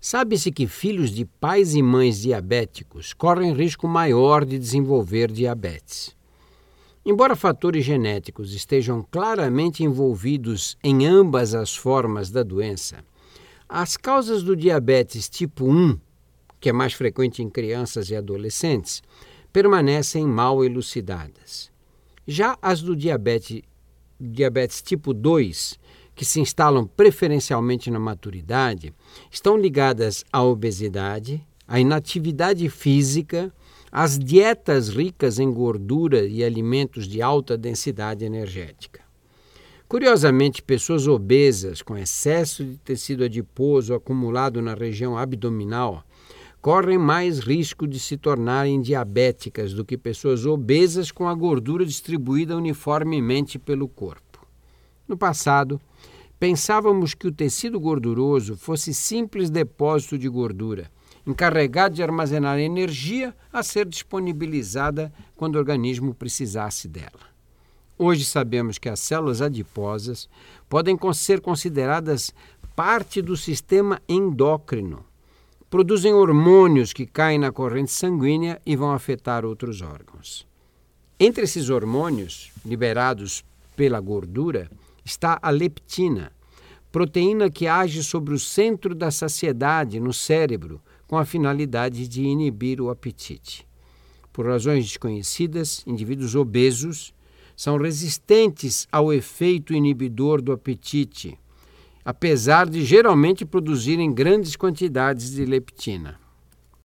Sabe-se que filhos de pais e mães diabéticos correm risco maior de desenvolver diabetes. Embora fatores genéticos estejam claramente envolvidos em ambas as formas da doença, as causas do diabetes tipo 1, que é mais frequente em crianças e adolescentes, permanecem mal elucidadas. Já as do diabetes, diabetes tipo 2, que se instalam preferencialmente na maturidade, estão ligadas à obesidade, à inatividade física, às dietas ricas em gordura e alimentos de alta densidade energética. Curiosamente, pessoas obesas com excesso de tecido adiposo acumulado na região abdominal correm mais risco de se tornarem diabéticas do que pessoas obesas com a gordura distribuída uniformemente pelo corpo. No passado, pensávamos que o tecido gorduroso fosse simples depósito de gordura, encarregado de armazenar energia a ser disponibilizada quando o organismo precisasse dela. Hoje sabemos que as células adiposas podem ser consideradas parte do sistema endócrino. Produzem hormônios que caem na corrente sanguínea e vão afetar outros órgãos. Entre esses hormônios, liberados pela gordura, está a leptina, proteína que age sobre o centro da saciedade no cérebro, com a finalidade de inibir o apetite. Por razões desconhecidas, indivíduos obesos são resistentes ao efeito inibidor do apetite, apesar de geralmente produzirem grandes quantidades de leptina.